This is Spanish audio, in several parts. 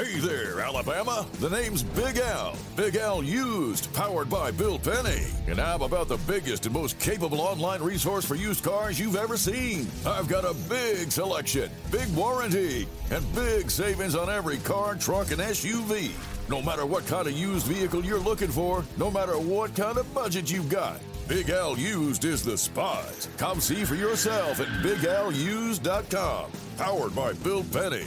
Hey there, Alabama. The name's Big Al. Big Al Used, powered by Bill Penny. And I'm about the biggest and most capable online resource for used cars you've ever seen. I've got a big selection, big warranty, and big savings on every car, truck, and SUV. No matter what kind of used vehicle you're looking for, no matter what kind of budget you've got. Big Al Used is the spot. Come see for yourself at BigAlUsed.com. Powered by Bill Penny.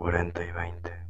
Cuarenta y veinte.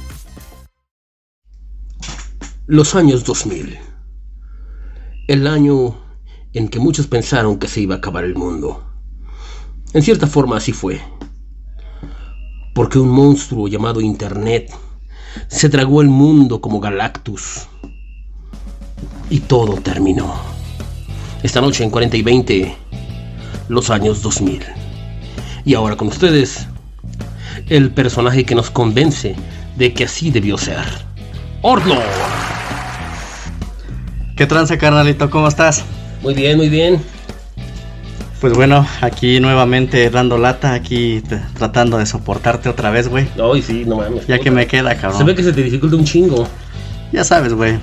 Los años 2000. El año en que muchos pensaron que se iba a acabar el mundo. En cierta forma así fue. Porque un monstruo llamado Internet se tragó el mundo como Galactus. Y todo terminó. Esta noche en 40 y 20, los años 2000. Y ahora con ustedes, el personaje que nos convence de que así debió ser. Ordlord. ¿Qué tranza, carnalito? ¿Cómo estás? Muy bien, muy bien. Pues bueno, aquí nuevamente dando lata, aquí tratando de soportarte otra vez, güey. Ay, sí, no mames. Ya que me queda, cabrón. Se ve que se te dificulta un chingo. Ya sabes, güey.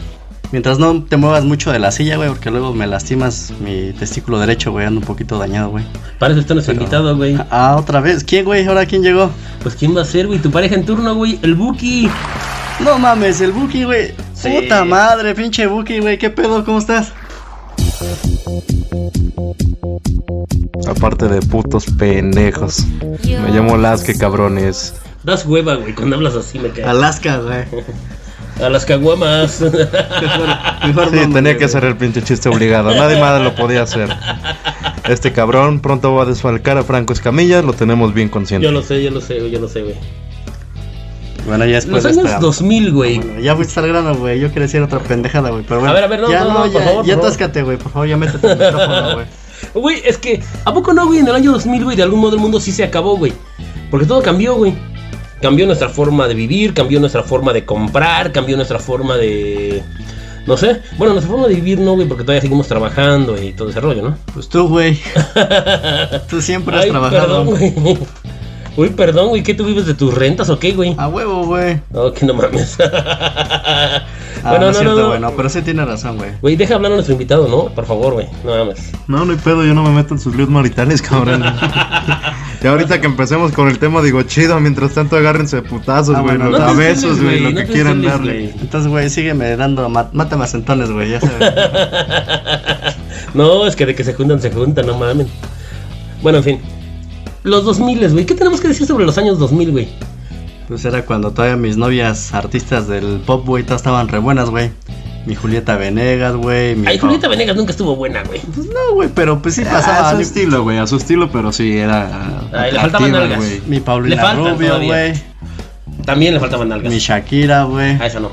Mientras no te muevas mucho de la silla, güey, porque luego me lastimas mi testículo derecho, güey, ando un poquito dañado, güey. Para eso está nuestro Pero- invitado, güey. Ah, otra vez. ¿Quién, güey? ¿Ahora quién llegó? Pues quién va a ser, güey, tu pareja en turno, güey, el Buki. No mames, el Buki, güey. Sí. Puta madre, pinche Buki, güey. ¿Qué pedo? ¿Cómo estás? Aparte de putos pendejos. Me llamo Lasque, cabrones. Das hueva, güey, cuando hablas así me cae. Alaska, güey. A las caguamas. Mejor Sí, nombre, tenía que hacer el pinche chiste obligado. Nadie más lo podía hacer. Este cabrón pronto va a desfalcar a Franco Escamilla. Lo tenemos bien consciente. yo lo sé, yo lo sé, güey, yo lo sé, güey. Bueno, ya después Los años esta- 2000, güey. Bueno, ya fuiste al grano, güey. Yo quería decir otra pendejada, güey. Pero bueno. A ver, a ver, no, ya, no, no, por ya, favor, ya atáscate, güey. Por favor, ya métete el micrófono, güey. Güey, es que, ¿a poco no, güey? En el año 2000, güey, de algún modo el mundo sí se acabó, güey. Porque todo cambió, güey. Cambió nuestra forma de vivir, cambió nuestra forma de comprar, cambió nuestra forma de... No sé. Bueno, nuestra forma de vivir no, güey, porque todavía seguimos trabajando y todo ese rollo, ¿no? Pues tú, güey. Tú siempre has Ay, trabajado. perdón, güey. Uy, perdón, güey, ¿qué tú vives de tus rentas o qué, güey? A huevo, güey. No, que no mames. Ah, no, es cierto, güey. No, pero sí tiene razón, güey. Güey, deja hablar a nuestro invitado, ¿no? Por favor, güey. No mames. No, no hay pedo, yo no me meto en sus líos maritales, cabrón. y ahorita que empecemos con el tema, digo, chido, mientras tanto agárrense putazos, Ah, güey, bueno, no a besos, güey, lo no que quieran darle. Entonces, güey, sígueme dando. Mátame a güey. Ya sabes. No, es que de que se juntan, se juntan, no mames. Bueno, en fin. Los 2000, güey. ¿Qué tenemos que decir sobre los años 2000, güey? Pues era cuando todavía mis novias artistas del pop, güey, todas estaban re buenas, güey. Mi Julieta Venegas, güey. mi Ay, Julieta Venegas nunca estuvo buena, güey. Pues no, güey, pero pues sí Ah, pasaba. a su estilo, güey, a su estilo, pero sí, era. Ay, le faltaban nalgas. güey. Mi Paulina Rubio, güey. También le faltaban nalgas. Mi Shakira, güey. A esa no.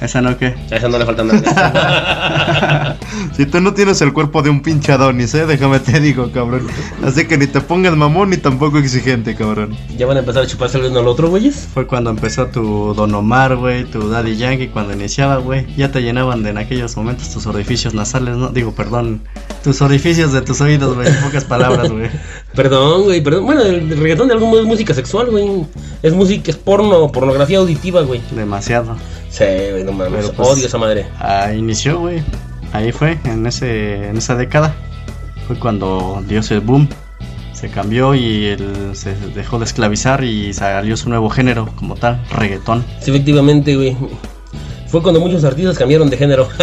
¿Esa no qué? A esa no le faltan nalgas. Si tú no tienes el cuerpo de un pinche Adonis, eh, déjame te digo, cabrón. Así que ni te pongas mamón ni tampoco exigente, cabrón. ya van a empezar a chuparse el uno al otro, güeyes. Fue cuando empezó tu Don Omar, güey, tu Daddy Yankee, cuando iniciaba, güey. Ya te llenaban de en aquellos momentos tus orificios nasales, ¿no? Digo, perdón, tus orificios de tus oídos, güey, pocas palabras, güey. Perdón, güey, perdón. Bueno, el reggaetón de algún modo es música sexual, güey. Es música, es porno, pornografía auditiva, güey. Demasiado. Sí, güey, no mames. Pero, pues, Odio esa madre. Ah, inició, güey. Ahí fue, en ese en esa década. Fue cuando dio ese boom. se cambió y él se dejó de esclavizar y salió su nuevo género como tal, reggaetón. Sí, efectivamente, güey. Fue cuando muchos artistas cambiaron de género.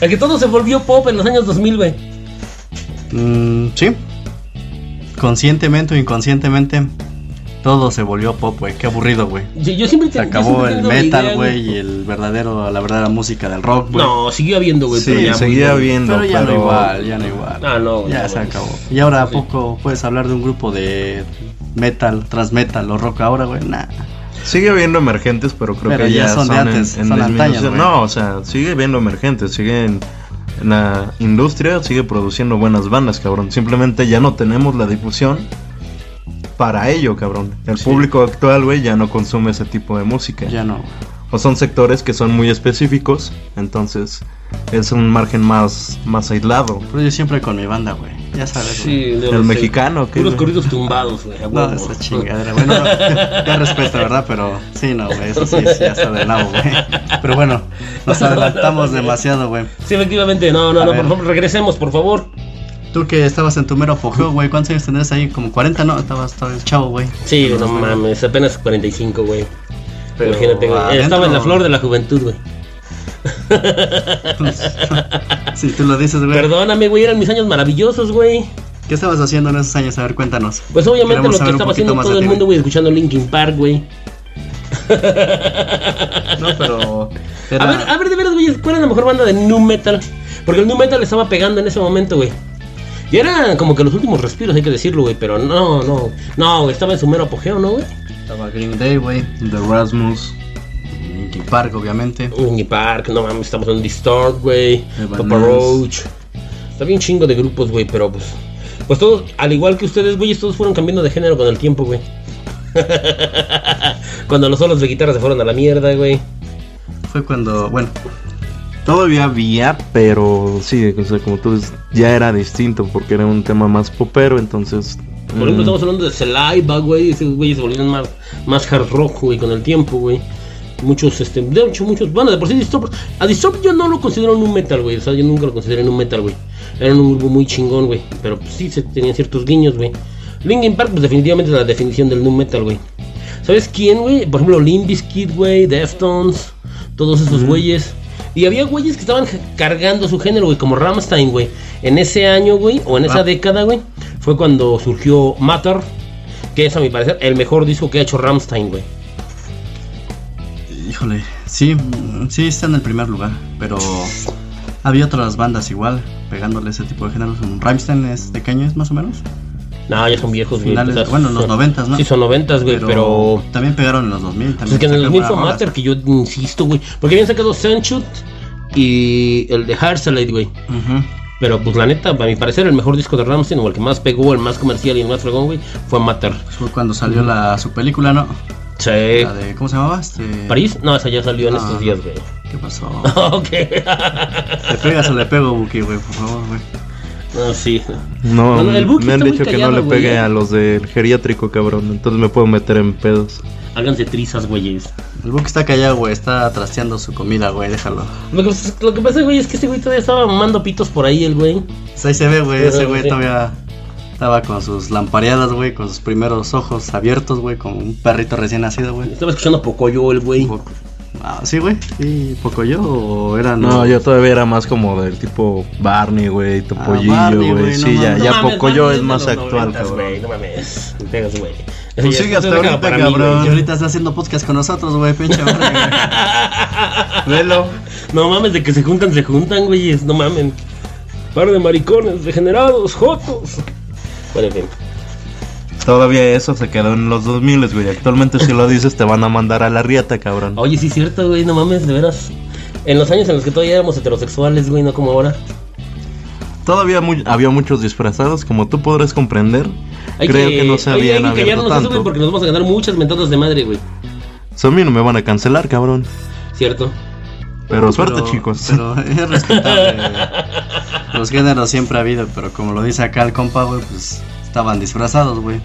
El que todo se volvió pop en los años 2000, güey. Mm, sí. Conscientemente o inconscientemente, todo se volvió pop, güey. Qué aburrido, güey. Yo, yo siempre Se acabó siempre el metal, güey, y el verdadero, la verdadera música del rock, güey. No, siguió habiendo, güey. Sí, pero ya seguía bien. viendo, Pero ya no pero- igual, ya no igual. Ah, no, Ya no, se no. acabó. Y ahora a Sí. poco puedes hablar de un grupo de metal, tras metal o rock ahora, güey. Nah. Sigue habiendo emergentes, pero creo Pero que ya ya, son de en- antes, en son disminución. güey. No, o sea, sigue habiendo emergentes, sigue en, en la industria, sigue produciendo buenas bandas, cabrón. Simplemente ya no tenemos la difusión para ello, cabrón. El Sí. público actual, güey, ya no consume ese tipo de música. Ya no. O son sectores que son muy específicos, entonces es un margen más, más aislado. Pero yo siempre con mi banda, güey. Ya sabes. Sí, El mexicano, ¿qué, Puros güey? corridos tumbados, güey. a No, esa chingadera, güey. No, no, ya respeto, ¿verdad? Pero sí, no, güey. Eso sí, sí, ya está de lado, güey. Pero bueno, nos adelantamos demasiado, güey. Sí, efectivamente. No, no, A no, ver. por favor, regresemos, por favor. Tú que estabas en tu mero apogeo, güey. ¿Cuántos años tendrías ahí? Como 40, ¿no? Estabas todavía chavo, güey. Sí, no mames, apenas 45, güey. Imagínate, güey. adentro- Estaba en la flor de la juventud, güey. Sí, tú lo dices, güey. Perdóname, güey, eran mis años maravillosos, güey. ¿Qué estabas haciendo en esos años? A ver, cuéntanos. Pues obviamente Queremos lo que estaba haciendo todo el mundo, güey, escuchando Linkin Park, güey. No, pero. era- A ver, a ver, de veras, güey, ¿cuál era la mejor banda de Nu Metal? Porque el Nu Metal estaba pegando en ese momento, güey. Y era como que los últimos respiros, hay que decirlo, güey, pero no, no. No, güey, estaba en su mero apogeo, ¿no, güey? Estaba Green Day, güey. The Rasmus. Linkin Park, obviamente. Linkin Park, no mames, estamos en Distort, güey. Papa Roach. Está bien chingo de grupos, güey, pero pues. Pues todos, al igual que ustedes, güey, todos fueron cambiando de género con el tiempo, güey. Cuando los solos de guitarra se fueron a la mierda, güey. Fue cuando, bueno, Todavía había, pero sí, o sea, como tú dices, ya era distinto porque era un tema más popero, entonces... Por ejemplo, mm, estamos hablando de Saliva, güey. Esos güeyes se volvieron más, más hard rock, güey, con el tiempo, güey. Muchos, este, de hecho, muchos. Bueno, de por sí, Disturbed. A Disturbed yo no lo considero un metal, güey. O sea, yo nunca lo consideré un metal, güey. Eran un grupo muy chingón, güey. Pero pues, sí, se tenían ciertos guiños, güey. Linkin Park, pues definitivamente es la definición del nu metal, güey. ¿Sabes quién, güey? Por ejemplo, Limp Bizkit, güey, Deftones, todos esos güeyes. Y había güeyes que estaban cargando su género, güey, como Rammstein, güey. En ese año, güey, o en esa Ah. década, güey, fue cuando surgió Matter, que es a mi parecer el mejor disco que ha hecho Rammstein, güey. híjole, sí, sí está en el primer lugar, pero había otras bandas igual, pegándole ese tipo de géneros. Rammstein es de qué año es más o menos, No, ya son viejos, güey. Finales- o sea, bueno, en los 90s, ¿no? Sí, son noventas, güey, pero... también pegaron en los 2000. Pues También es que en el sacaron 2000 fue Matter, que yo insisto, güey. Porque habían sacado Senchut y el de Heartslade, güey. Pero pues la neta, a mi parecer, el mejor disco de Rammstein, o el que más pegó, el más comercial y el más fregón, güey, fue Matter. Fue cuando salió la, su película, ¿no? Sí. La de, ¿cómo se llamaba? Este... ¿París? No, esa ya salió en No, estos días, güey. ¿Qué pasó? ok. ¿Le pegas o le pego, Buki, güey? Por favor, güey. No, sí. No, Bueno, el me han dicho que no le güey, pegue ¿eh? a los del geriátrico, cabrón. Entonces me puedo meter en pedos. Háganse trizas, güeyes. El Buki está callado, güey. Está trasteando su comida, güey. Déjalo. Lo que, lo que pasa, güey, es que este güey todavía estaba mamando pitos por ahí, el güey. Pues ahí se ve, güey. Pero, Ese güey sí. todavía estaba con sus lampareadas, güey. Con sus primeros ojos abiertos, güey. Como un perrito recién nacido, güey. Estaba escuchando Pocoyo, el güey. Ah, ¿Sí, güey? ¿Sí, poco yo o eran No, los- yo todavía era más como del tipo Barney, güey, Topollillo, Barney, güey. güey, no sí, ya, mames. ya No mames, poco yo Barney es más actual, cabrón. güey, No mames, me pegas, güey. Pues Eso sigue ya- hasta ahorita, para mí, güey. cabrón. Y ahorita está haciendo podcast con nosotros, güey. Pinche madre, güey. Velo. No mames, de que se juntan, se juntan, güeyes. No mamen. Par de maricones, degenerados, jotos. Bueno, en fin. Todavía eso se quedó en los 2000, güey. Actualmente si lo dices te van a mandar a la riata, cabrón. Oye, sí es cierto, güey, no mames, de veras. En los años en los que todavía éramos heterosexuales, güey, no como ahora. Todavía mu- había muchos disfrazados, como tú podrás comprender. Hay Creo que, no se oye, habían hay que abierto eso, tanto. porque nos vamos a ganar muchas mentadas de madre, güey. Eso a mí no me van a cancelar, cabrón. ¿Cierto? Pero suerte, Pero- chicos. Pero es respetable. Los géneros siempre ha habido, pero como lo dice acá el compa, güey, pues estaban disfrazados, güey.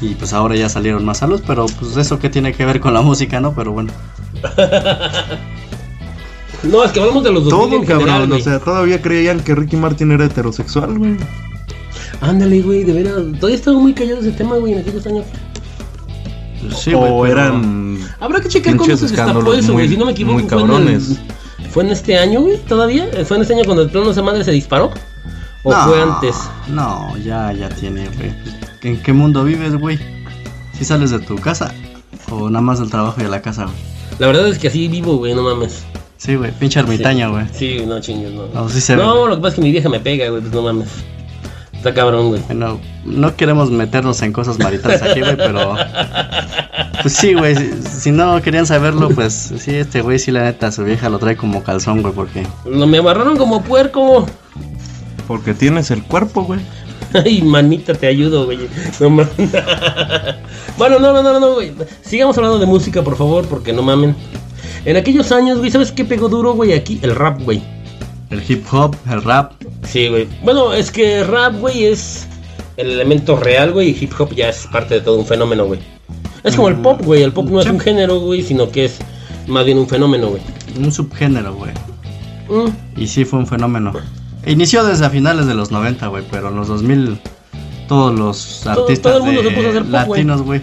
Y pues ahora ya salieron más a luz, pero pues eso que tiene que ver con la música, ¿no? Pero bueno. No, es que hablamos de los 2000 Todo, en general, cabrón. güey. o sea, todavía creían que Ricky Martin era heterosexual, güey. Ándale, güey, de veras. Todavía estaba muy callado ese tema, güey, en aquellos años. Sí, o güey, eran. Habrá que checar Pinches se destapó eso, güey. Si no me equivoco, muy fue en, cabrones. el- ¿Fue en este año, güey, todavía. ¿Fue en este año cuando el plano esa madre se disparó? ¿O No, fue antes? No, ya, ya tiene, güey. ¿En qué mundo vives, güey? ¿Si sales de tu casa? ¿O nada más del trabajo y de la casa, güey? La verdad es que así vivo, güey, no mames. Sí, güey, pinche ermitaño, güey. Sí, no chingues, no. No, sí se No, lo que pasa es que mi vieja me pega, güey, pues no mames. Está cabrón, güey. Bueno, no queremos meternos en cosas maritales aquí, güey, pero... Pues sí, güey, si, si no querían saberlo, pues sí, este güey sí, la neta, su vieja lo trae como calzón, güey, porque... Lo me amarraron como puerco. Porque tienes el cuerpo, güey. Ay, manita, te ayudo, güey. No mames. bueno, no, no, no, no, güey. Sigamos hablando de música, por favor, porque no mamen. En aquellos años, güey, ¿sabes qué pegó duro, güey? Aquí, el rap, güey. El hip hop, el rap, Sí, güey. Bueno, es que rap, güey, es el elemento real, güey, y hip hop ya es parte de todo un fenómeno, güey. Es como el pop, güey. El pop no es un género, güey, sino que es más bien un fenómeno, güey. un subgénero, güey. Mm, Y sí fue un fenómeno. Inició desde a finales de los 90, güey, pero en los 2000 todos los Todo- artistas todo el mundo de se puso a hacer pop, latinos, güey,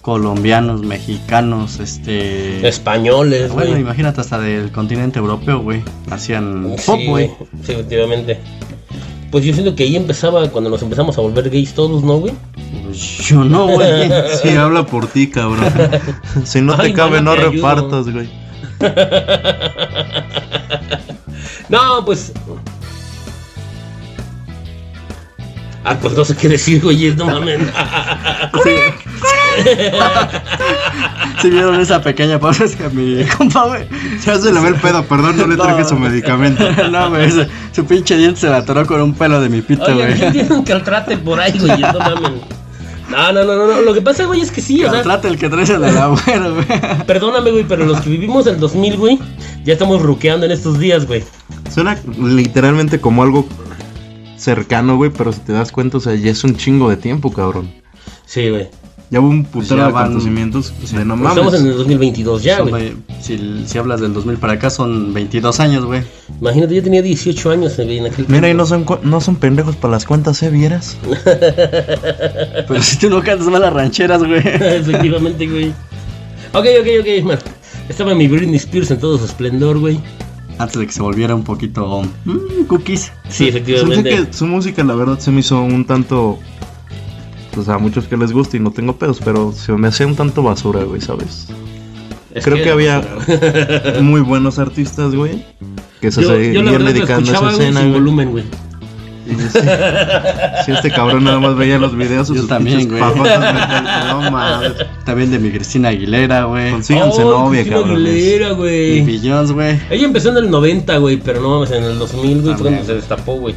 colombianos, mexicanos, este Españoles, bueno, güey. imagínate hasta del continente europeo, güey, hacían Sí, pop, güey. Sí, efectivamente. Pues yo siento que ahí empezaba cuando nos empezamos a volver gays todos, ¿no, güey? Yo no, güey. Sí, habla por ti, cabrón. si no te Ay, cabe, mano, no repartas, güey. No, pues. Ah, pues no sé qué decir, güey, no mames. Si vieron esa pequeña pausa es que mi compa, güey. Ya se le ve el pedo, perdón, no le traje No. su medicamento. No, güey, su, su pinche diente se la atoró con un pelo de mi pito, güey. ¿quién tiene un caltrate por ahí, güey? No mames. No, no, no, no. Lo que pasa, güey, es que sí, o sea, el que traes el del abuelo, güey. perdóname, güey, pero los que vivimos el 2000, güey, ya estamos ruqueando en estos días, güey. Suena literalmente como algo cercano, güey, pero si te das cuenta, o sea, ya es un chingo de tiempo, cabrón. Sí, güey. Ya hubo un Pues putero de van- acontecimientos de no Pues Estamos en el 2022 ya, güey. si, si hablas del 2000 para acá son 22 años, güey. Imagínate, yo tenía 18 años güey, en aquel Mira, y no son, no son pendejos para las cuentas, ¿eh? ¿Vieras? Pero si tú no cantas malas rancheras, güey. Efectivamente, güey. Ok, ok, ok, man. Estaba mi Britney Spears en todo su esplendor, güey. Antes de que se volviera un poquito mm, cookies. Sí, efectivamente. que su música, la verdad, se me hizo un tanto. Pues a muchos que les gusta y no tengo pedos, pero se me hacía un tanto basura, güey, ¿sabes? Es Creo que había muy buenos artistas, güey, que se Yo, yo la seguían verdad lo dedicando a escuchaba, esa escena, sin güey. volumen, güey. Sí, este cabrón nada más veía los videos. Yo sus también, güey. No mames. También de mi Cristina Aguilera, güey. Consíganse Oh, novia, Cristina cabrones. Aguilera, Y güey. Billions, güey. Ella empezó en el 90, güey, pero no mames, en el 2000, güey, fue cuando se destapó, güey.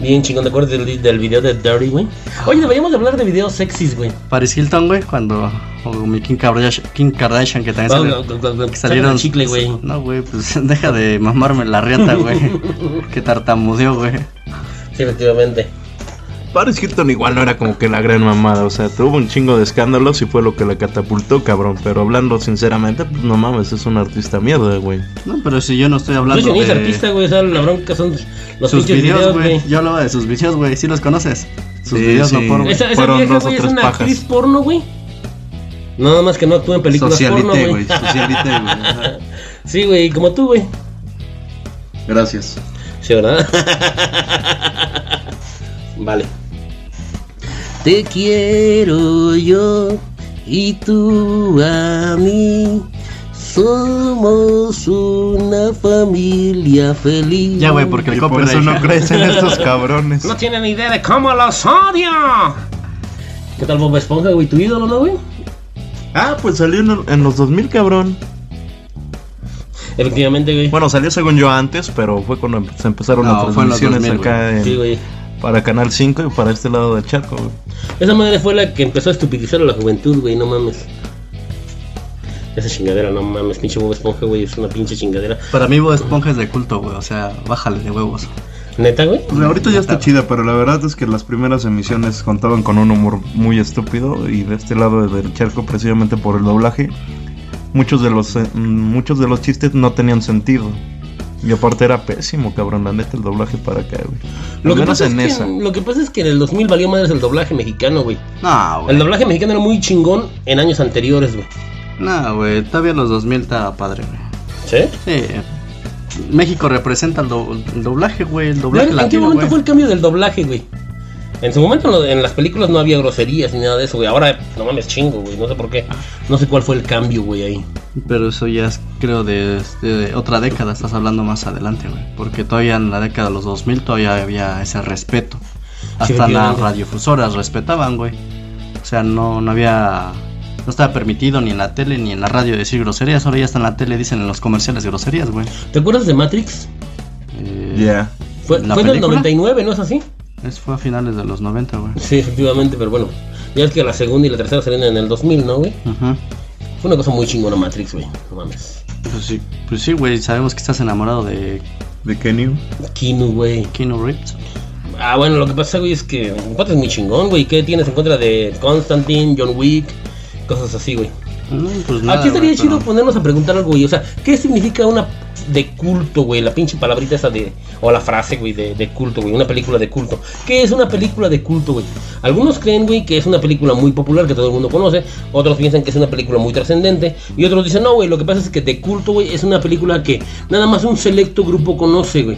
Bien chingón, ¿te acuerdas del, del video de Dirty, güey? Oye, deberíamos de hablar de videos sexys, güey. Paris Hilton, güey, cuando. O mi Kim Kardashian, Kim Kardashian que también salió- que salieron. chicle, güey. No, güey, pues deja de mamarme la riata, güey. que tartamudeó, güey. Sí, efectivamente. Paris Hilton igual no era como que la gran mamada, o sea, tuvo un chingo de escándalos y fue lo que la catapultó, cabrón. Pero hablando sinceramente, pues no mames, es un artista mierda, güey. No, pero si yo no estoy hablando Pues ni es de artista, güey, o sea, la bronca son los sus videos, videos, güey. Yo hablaba de sus videos, güey. ¿Sí los conoces? Sus Sí, videos no sí. por, güey. Esa, esa Fueron vieja, dos o güey, es una pajas. actriz porno, güey. Nada más que no actúa en películas porno, Socialite, güey. güey, socialite, güey. Sí, güey, como tú, güey. Gracias. Sí, ¿verdad? vale. Te quiero yo y tú a mí. Somos una familia feliz. Ya, güey, porque el por eso no crecen estos cabrones. No tienen ni idea de cómo los odio. ¿Qué tal Bob Esponja, güey? ¿Tu ídolo, no, güey? Ah, pues salió en, en los 2000, cabrón. Efectivamente, güey. Bueno, salió según yo antes, pero fue cuando se empezaron No, las fue en los transmisiones 2000, acá en- Sí, güey. para Canal 5 y para este lado del charco, güey. Esa madre fue la que empezó a estupidizar a la juventud, güey, no mames. Esa chingadera, no mames, pinche Bob Esponja, güey, es una pinche chingadera. Para mí, Bob Esponja es de culto, güey. O sea, bájale de huevos. ¿Neta, güey? Pues ahorita ya está chida, pero la verdad es que las primeras emisiones contaban con un humor muy estúpido y de este lado del charco precisamente por el doblaje muchos de los eh, muchos de los chistes no tenían sentido. Y aparte era pésimo, cabrón, la neta, el doblaje para acá, güey. Lo que, menos pasa en es esa. que, lo que pasa es que en el 2000 valió madres el doblaje mexicano, güey. No, El güey. doblaje mexicano era muy chingón en años anteriores, güey. No, güey. Todavía los 2000 estaba padre, güey. ¿Sí? Sí. México representa el, do- el doblaje, güey. El doblaje ¿En qué latino, momento güey. fue el cambio del doblaje, güey? En su momento en las películas no había groserías ni nada de eso, güey. Ahora, no mames, chingo, güey. No sé por qué. No sé cuál fue el cambio, güey, ahí. Pero eso ya es, creo, de, de otra década. Estás hablando más adelante, güey. Porque todavía en la década de los 2000 todavía había ese respeto. Hasta las efectivamente. radiofusoras respetaban, güey. O sea, no, no había... No estaba permitido ni en la tele ni en la radio decir groserías. Ahora ya está en la tele, dicen en los comerciales groserías, güey. ¿Te acuerdas de Matrix? Eh, Ya. Fue, ¿La fue en el película? 99, ¿no es así? Eso fue a finales de los 90, güey. Sí, efectivamente, pero bueno. Ya es que la segunda y la tercera salieron en el 2000, ¿no, güey? Ujú. Fue una cosa muy chingona Matrix, güey. No mames. Pues sí, pues sí, güey. Sabemos que estás enamorado de ¿De Kenny? Kinu, güey. Keanu Reeves. Ah, bueno, lo que pasa, güey, es que cuate es muy chingón, güey. ¿Qué tienes en contra de Constantine, John Wick? Cosas así, güey. No, pues nada, Aquí estaría chido pero- ponernos a preguntar algo, güey. O sea, ¿qué significa una de culto, güey? La pinche palabrita esa de. O la frase, güey, de, de culto, güey. Una película de culto. ¿Qué es una película de culto, güey? Algunos creen, güey, que es una película muy popular que todo el mundo conoce. Otros piensan que es una película muy trascendente. Y otros dicen, no, güey, lo que pasa es que de culto, güey, es una película que nada más un selecto grupo conoce, güey.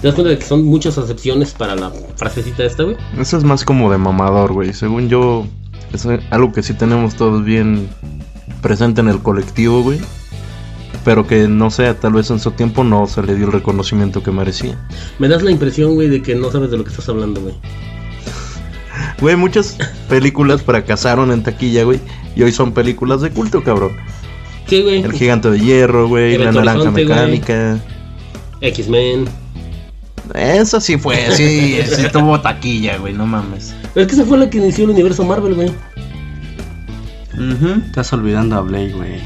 ¿Te das cuenta de que son muchas acepciones para la frasecita esta, güey? Eso es más como de mamador, güey. Según yo, es algo que sí tenemos todos bien presente en el colectivo, güey. Pero que no sé, tal vez en su tiempo no se le dio el reconocimiento que merecía. Me das la impresión, güey, de que no sabes de lo que estás hablando, güey. Güey, muchas películas fracasaron en taquilla, güey. Y hoy son películas de culto, cabrón. Sí, güey. El gigante de hierro, güey. La naranja mecánica. X-Men. Eso sí fue, sí, sí tuvo taquilla, güey, no mames. Pero es que esa fue la que inició el universo Marvel, güey. Estás olvidando a Blake, güey.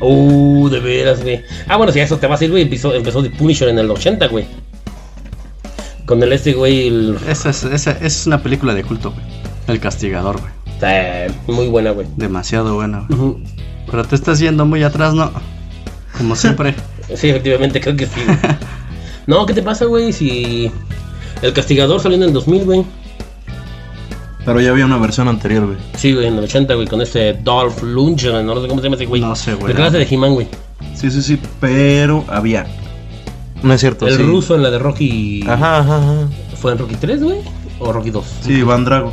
Uh, de veras, güey. Ah, bueno, si a eso te vas a ir, güey. Empezó, empezó The Punisher en el 80, güey. Con el este, güey. El... Esa es, esa es una película de culto, güey. El castigador, güey. Eh, muy buena, güey. Demasiado buena, güey. Pero te estás yendo muy atrás, ¿no? Como siempre. Sí, efectivamente, creo que sí. no, ¿qué te pasa, güey? Si el castigador salió en el 2000, güey. Pero ya había una versión anterior, güey. Sí, güey, en el 80, güey, con este Dolph Lundgren, no sé cómo se llama ese güey. No sé, güey. El clase de He-Man, güey. Sí, sí, sí, pero había. No es cierto, El sí. ruso en la de Rocky. Ajá, ajá, ajá. ¿Fue en Rocky 3, güey? ¿O Rocky 2? Sí, Iván Drago.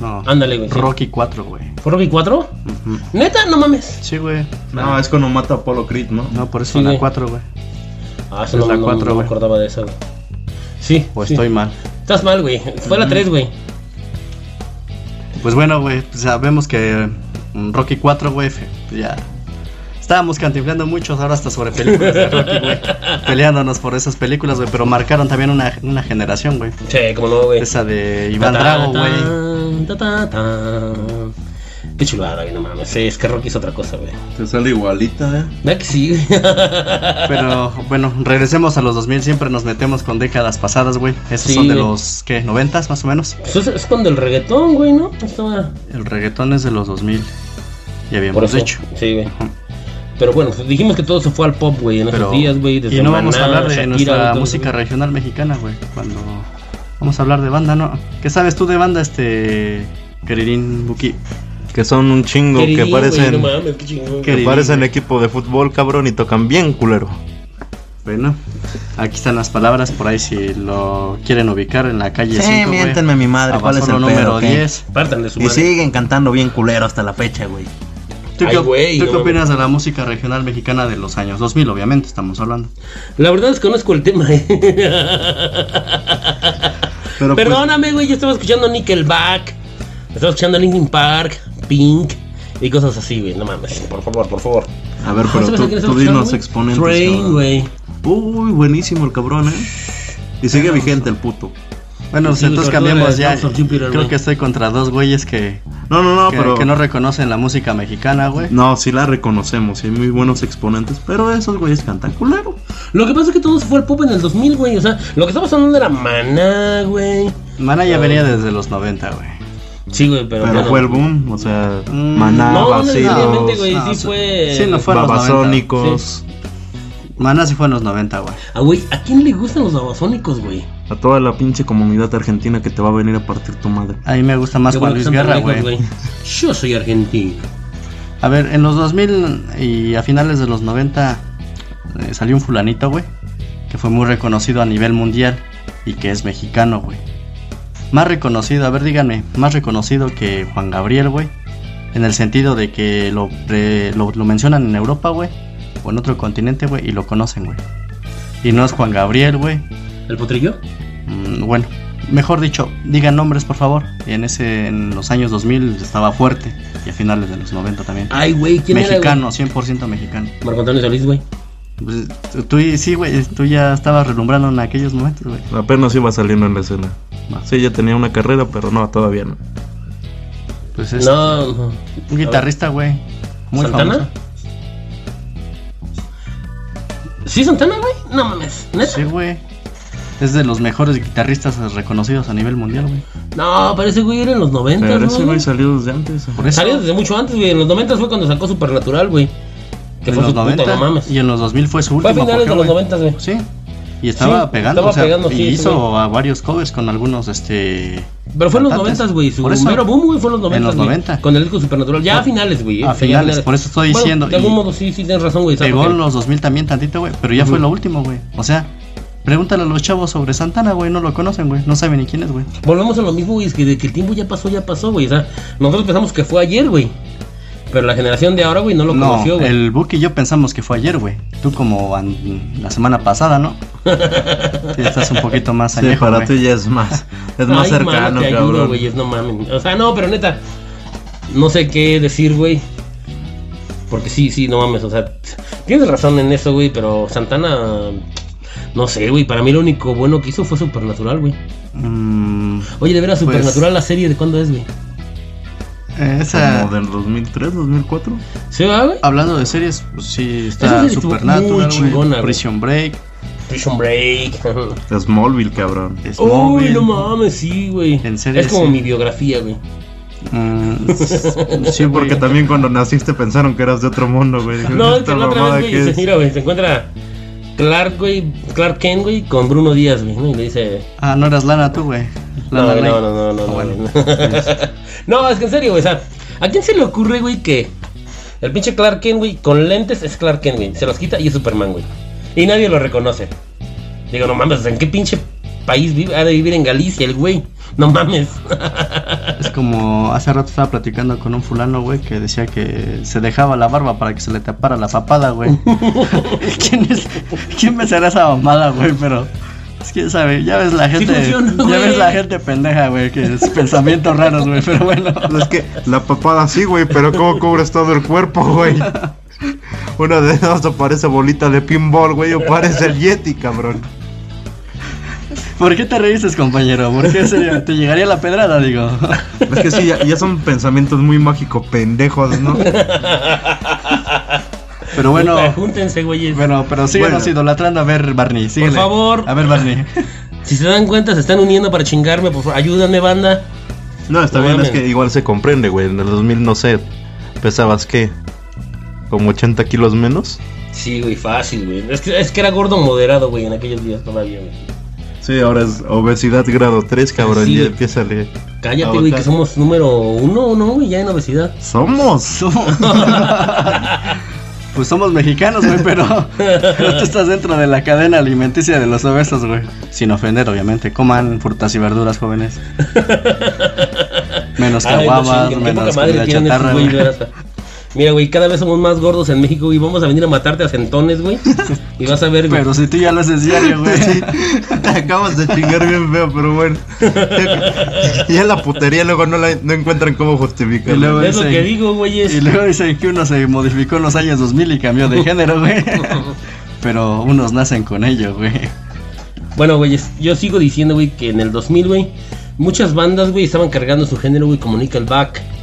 No. Ándale, güey. sí. Rocky 4, güey. ¿Fue Rocky 4? Ujú. ¿Neta? No mames. Sí, güey. No, es cuando mata a Apollo Creed, ¿no? No, por eso Sí, la güey. 4, güey. Ah, eso Es no, la no- cuatro, no me güey. acordaba de esa, güey. Sí. O sí. estoy mal. Estás mal, güey. Fue la 3, güey. Pues bueno, güey, pues sabemos que mm, Rocky 4, güey, ya. Estábamos cantiflando muchos ahora hasta sobre películas de Rocky, güey. Peleándonos por esas películas, güey, pero marcaron también una, una generación, güey. Sí, como no, güey. Esa de Iván Ta, ta, Drago, güey. Qué chulada, güey, no mames. Sí, es que Rocky es otra cosa, güey. Te sale igualita, ¿eh? ¿Verdad que sí? Pero bueno, regresemos a los 2000, siempre nos metemos con décadas pasadas, güey. Esos Sí, son de güey. los, ¿qué? ¿90 más o menos? Pues es, es cuando el reggaetón, güey, ¿no? Estaba... El reggaetón es de los 2000. Ya habíamos Por eso. dicho. Sí, güey. Pero bueno, dijimos que todo se fue al pop, güey, en Pero, esos días, güey. desde y no vamos a hablar de Shakira, nuestra todo música regional mexicana, güey. Cuando vamos a hablar de banda, ¿no? ¿Qué sabes tú de banda, este queridín Buki? Que son un chingo que parecen. no mames, qué chingón. que Queridín, parecen güey. equipo de fútbol, cabrón, y tocan bien culero. Bueno, aquí están las palabras por ahí si lo quieren ubicar en la calle 5, güey. mi madre, Abasolo número 10. Partan de su Y siguen cantando bien culero hasta la fecha, güey. ¿Tú, Ay, qué, güey, tú no qué opinas de la música regional mexicana de los años 2000? Obviamente, estamos hablando. La verdad desconozco el tema, eh. Pero pues, Perdóname, güey, yo estaba escuchando Nickelback, estaba escuchando Linkin Park, Pink y cosas así, güey. No mames, por favor, por favor. a ver, pero ¿Sabes tú, tú dinos exponentes. Train, güey. Uy, buenísimo el cabrón, ¿eh? Y sigue vigente el puto. Bueno, pues Sí, entonces cambiamos ya. Creo que estoy contra dos güeyes que, No, no, no, que, pero. que no reconocen la música mexicana, güey. No, sí la reconocemos, y hay muy buenos exponentes, pero esos güeyes cantan culero. Lo que pasa es que todo se fue al pop en el 2000, güey. O sea, lo que estamos hablando era Maná, güey. Mana ya venía desde los 90, güey. Sí, güey, pero. Pero bueno. fue el boom, o sea, Mm, Maná, No, no Vacilos, necesariamente, güey. no, sí sí- fue. sí, no fue a los 90. Babasónicos. Maná sí fue en los 90, güey. Ah, güey, ¿a quién le gustan los babasónicos, güey? A toda la pinche comunidad argentina que te va a venir a partir tu madre. A mí me gusta más Juan Luis Guerra, güey. Yo soy argentino. A ver, en los 2000 y a finales de los 90 eh, salió un fulanito, güey, que fue muy reconocido a nivel mundial y que es mexicano, güey. Más reconocido, a ver, díganme, más reconocido que Juan Gabriel, güey. En el sentido de que lo, lo, lo mencionan en Europa, güey, o en otro continente, güey, y lo conocen, güey. Y no es Juan Gabriel, güey. ¿El potrillo? Mm, bueno, mejor dicho, digan nombres, por favor. Y en ese, en los años 2000 estaba fuerte y a finales de los 90 también. Ay, güey, ¿quién Mexicano, 100% mexicano. era? Marco Antonio Solís, güey. Pues, tú, sí, güey, tú ya estabas relumbrando en aquellos momentos, güey. Apenas iba saliendo en la escena. Sí, ya tenía una carrera, pero no, todavía no. Pues es No, no. un guitarrista, güey. Muy ¿Santana? famoso. ¿Sí, Santana, güey? No mames. ¿Neta? Sí, güey. Es de los mejores guitarristas reconocidos a nivel mundial, güey. No, pero ese güey era en los 90, Pero ese güey salió desde antes. Por eso, Salió desde mucho antes, güey. En los 90 fue cuando sacó Supernatural, güey. Que en fue los su puta, 90 no mames. y en los 2000 fue su Fue a último finales de los güey. 90, güey. Sí. Y estaba Sí, pegando, estaba o sea, pegando, sí, y hizo a varios covers con algunos, este... Pero fue en los. 90, güey. Su Por eso, mero boom, güey, fue en los 90. En los güey. 90. Con el disco Supernatural. Ya a finales, güey. A sea, ya finales, por eso estoy Bueno, diciendo, De algún modo, sí, sí, tienes razón, güey. ¿sabes Pegó en los 2000 también tantito, güey, pero ya fue lo último, güey. O sea, pregúntale a los chavos sobre Santana, güey, no lo conocen, güey, no saben ni quién es, güey. Volvemos a lo mismo, güey. Es que de que el tiempo ya pasó, ya pasó, güey. O sea, nosotros pensamos que fue ayer, güey. Pero la generación de ahora, güey, no lo No, conoció, güey. el Buki y yo pensamos que fue ayer, güey. Tú como an- la semana pasada, ¿no? Sí, estás un poquito más Sí, añejo, para güey. ti ya es más. Es más Ay, cercano, mano, te ayudo, cabrón. no mames. O sea, no, pero neta, no sé qué decir, güey. Porque sí, sí, no mames. O sea, tienes razón en eso, güey. Pero Santana, no sé, güey. Para mí lo único bueno que hizo fue Supernatural, güey. Mm, Oye, de veras, Pues- Supernatural, la serie, ¿de cuándo es, güey? Esa... Como del 2003, 2004. ¿Sí, va, güey? Hablando de series, pues sí, está Supernatural, chingona. Prison Break, Prison Break. Smallville, cabrón. Uy, Smallville. no mames, sí, güey. En serio, Es como sí. mi biografía, güey. Mm, sí, porque también cuando naciste pensaron que eras de otro mundo, güey. No, es "Esta que la otra vez, que güey, se, es". mira, güey, se encuentra Clark, güey, Clark Kent, güey, con Bruno Díaz, güey, ¿no? Y le dice... Ah, no eras Lana tú, güey. No, no, no, no, no, no, bueno. güey. No, es que en serio, güey, o sea, ¿a quién se le ocurre, güey, que el pinche Clark Kent, güey, con lentes es Clark Kent, güey? Se los quita y es Superman, güey. Y nadie lo reconoce. Digo, no mames, ¿en qué pinche país vive? Ha de vivir en Galicia el güey. No mames. Es como hace rato estaba platicando con un fulano, güey, que decía que se dejaba la barba para que se le tapara la papada, güey. ¿Quién, es, ¿Quién me será esa mamada, güey? Pero es que, sabe, ya ves la gente, funciona, ya ves la gente pendeja, güey, que es pensamientos raros, güey, pero bueno. Es que la papada sí, güey, pero ¿cómo cubres todo el cuerpo, güey? Una de esas aparece bolita de pinball, güey, o parece el Yeti, cabrón. ¿Por qué te reíces, compañero? ¿Por qué sería? te llegaría la pedrada, digo? Es que sí, ya, ya son pensamientos muy mágico pendejos, ¿no? Pero bueno, Puta, Júntense, güeyes. bueno, pero síganos Bueno. idolatrando a ver, Barney, síguele. favor. A ver, Barney. Si se dan cuenta, se están uniendo para chingarme, por favor. Ayúdame, banda. No, está No bien, es que igual se comprende, güey. En el 2000, no sé, pesabas qué, como 80 kilos menos. Sí, güey, fácil, güey. Es que, es que era gordo moderado, güey, en aquellos días todavía, güey. Sí, ahora es obesidad grado 3, cabrón. Sí. Ya empieza a leer. Cállate, güey, que somos número uno, ¿no, güey? Ya en obesidad. Somos. Pues somos mexicanos, güey, pero, pero tú estás dentro de la cadena alimenticia de los obesos, güey. Sin ofender, obviamente. Coman frutas y verduras, jóvenes. Menos caguamas, menos comida chatarra, güey. Mira, güey, cada vez somos más gordos en México, güey. Vamos a venir a matarte a centones, güey. Y vas a ver, güey. Pero si tú ya lo haces diario, güey. Te acabas de chingar bien feo, pero bueno. Ya en la putería luego no, la, no encuentran cómo Y justificarlo. es lo que digo, güey. Y luego dicen que uno se modificó en los años 2000 y cambió de género, güey. Pero unos nacen con ello, güey. Bueno, güey, yo sigo diciendo, güey, que en el 2000, güey, muchas bandas, güey, estaban cargando su género, güey, como Nickelback.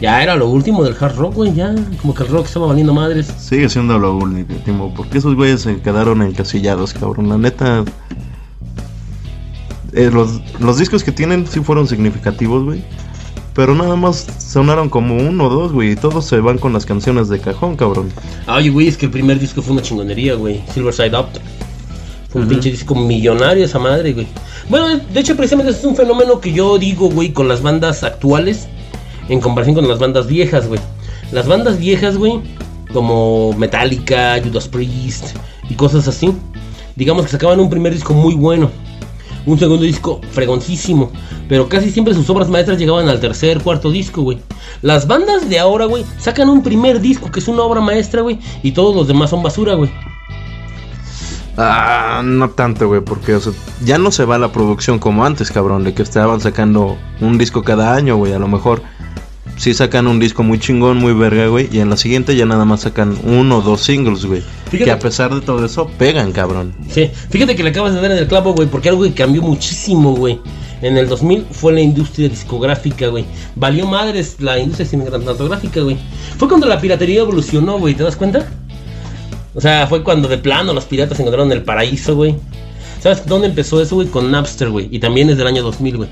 Ya era lo último del hard rock, güey, ya. Como que el rock estaba valiendo madres. Sigue siendo lo último. Porque esos güeyes se quedaron encasillados, cabrón. La neta. eh, los, los discos que tienen sí fueron significativos, güey. Pero nada más sonaron como uno o dos, güey. Y todos se van con las canciones de cajón, cabrón. Ay, güey, es que el primer disco fue una chingonería, güey. Silver Side Up. Fue un pinche disco millonario esa madre, güey. Bueno, de hecho, precisamente es un fenómeno que yo digo, güey, con las bandas actuales en comparación con las bandas viejas, güey. Las bandas viejas, güey, como Metallica, Judas Priest y cosas así, digamos que sacaban un primer disco muy bueno. Un segundo disco fregoncísimo. Pero casi siempre sus obras maestras llegaban al tercer, cuarto disco, güey. Las bandas de ahora, güey, sacan un primer disco que es una obra maestra, güey. Y todos los demás son basura, güey. Ah, no tanto, güey, porque ya no se va la producción como antes, cabrón, de que estaban sacando un disco cada año, güey, a lo mejor sí sacan un disco muy chingón, muy verga, güey, y en la siguiente ya nada más sacan uno o dos singles, güey, Fíjate- que a pesar de todo eso pegan, cabrón. Sí, fíjate que le acabas de dar en el clavo, güey, porque algo que cambió muchísimo, güey. En el 2000 fue la industria discográfica, güey. Valió madres la industria cinematográfica, güey. Fue cuando la piratería evolucionó, güey, ¿te das cuenta? O sea, fue cuando de plano los piratas encontraron el paraíso, güey. ¿Sabes dónde empezó eso, güey? Con Napster, güey. Y también es del año 2000, güey.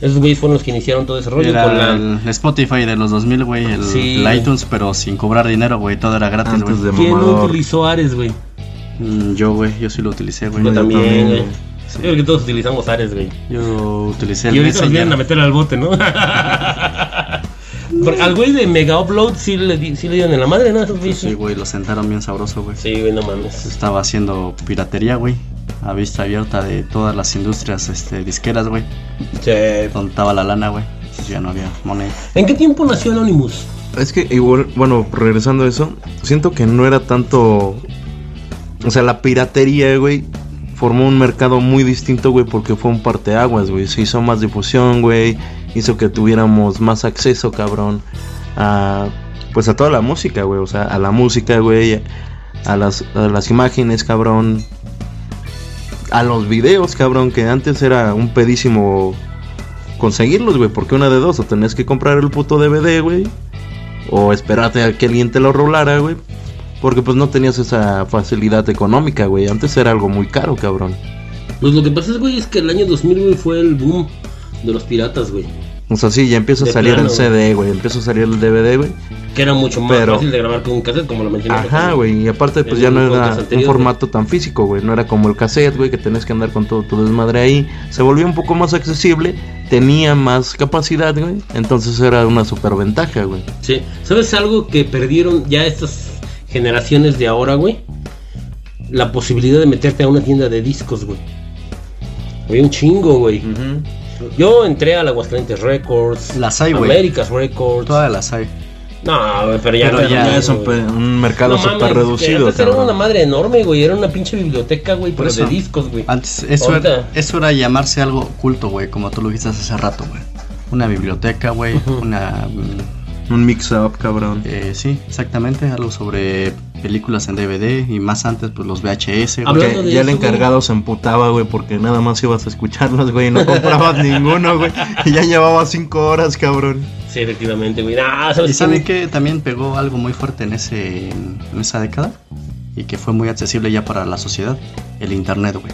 Esos güeyes fueron los que iniciaron todo ese rollo Era con la... el Spotify de los 2000, güey, el, Sí. el iTunes, pero sin cobrar dinero, güey, todo era gratis, güey. ¿Quién no mamador. utilizó Ares, güey? Mm, Yo, güey, yo sí lo utilicé, güey. Yo también, también, güey. güey. Yo creo que todos utilizamos Ares, güey. Yo utilicé el Y ahorita nos vienen a meter al bote, ¿no? Porque al güey de Mega Upload sí le, di- sí le dieron en la madre, ¿no? Sí, güey, lo sentaron bien sabroso, güey. Sí, güey, no mames. Estaba haciendo piratería, güey. A vista abierta de todas las industrias este, disqueras, güey. Sí. Donde estaba la lana, güey. Ya no había money. ¿En qué tiempo nació Anonymous? Es que igual, bueno, regresando a eso, siento que no era tanto. O sea, la piratería, güey, formó un mercado muy distinto, güey, porque fue un parteaguas, güey. Se hizo más difusión, güey. Hizo que tuviéramos más acceso, cabrón, a. Pues a toda la música, güey. O sea, a la música, güey. A las, a las imágenes, cabrón. A los videos, cabrón, que antes era un pedísimo conseguirlos, güey. Porque una de dos, o tenés que comprar el puto DVD, güey. O esperarte a que alguien te lo rolara, güey. Porque pues no tenías esa facilidad económica, güey. Antes era algo muy caro, cabrón. Pues lo que pasa es, güey, es que el año 2000, güey, fue el boom de los piratas, güey. O sea, sí, ya empieza a salir plano, el CD, güey. Empieza a salir el DVD, güey. Que era mucho más Pero- fácil de grabar que un cassette, como lo mencioné. Ajá, güey. Y aparte, pues ya no era un formato tan físico, güey. No era como el cassette, güey, que tenés que andar con todo tu desmadre ahí. Se volvió un poco más accesible. Tenía más capacidad, güey. Entonces era una super ventaja, güey. Sí. ¿Sabes algo que perdieron ya estas generaciones de ahora, güey? La posibilidad de meterte a una tienda de discos, güey. Había un chingo, güey. Yo entré al Aguascalientes Records, Las hay, güey. Américas Records. Todas las hay. No, güey, pero ya, Pero no ya es un, mercado No súper reducido, antes era una madre enorme, güey. Era una pinche biblioteca, güey, pero de discos, güey. Antes, eso era, eso era llamarse algo culto, güey, como tú lo dijiste hace rato, güey. Una biblioteca, güey, una... mm, Un mix-up, cabrón. eh, sí, exactamente, algo sobre películas en DVD y más antes, pues los VHS, güey. Hablando de ya el encargado se emputaba, güey, porque nada más ibas a escucharlos, güey, y no comprabas ninguno, güey. Y ya llevaba cinco horas, cabrón. Sí, efectivamente, güey. Nah, ¿sabes ¿Y saben qué? que también pegó algo muy fuerte en, ese, en esa década? Y que fue muy accesible ya para la sociedad. El internet, güey.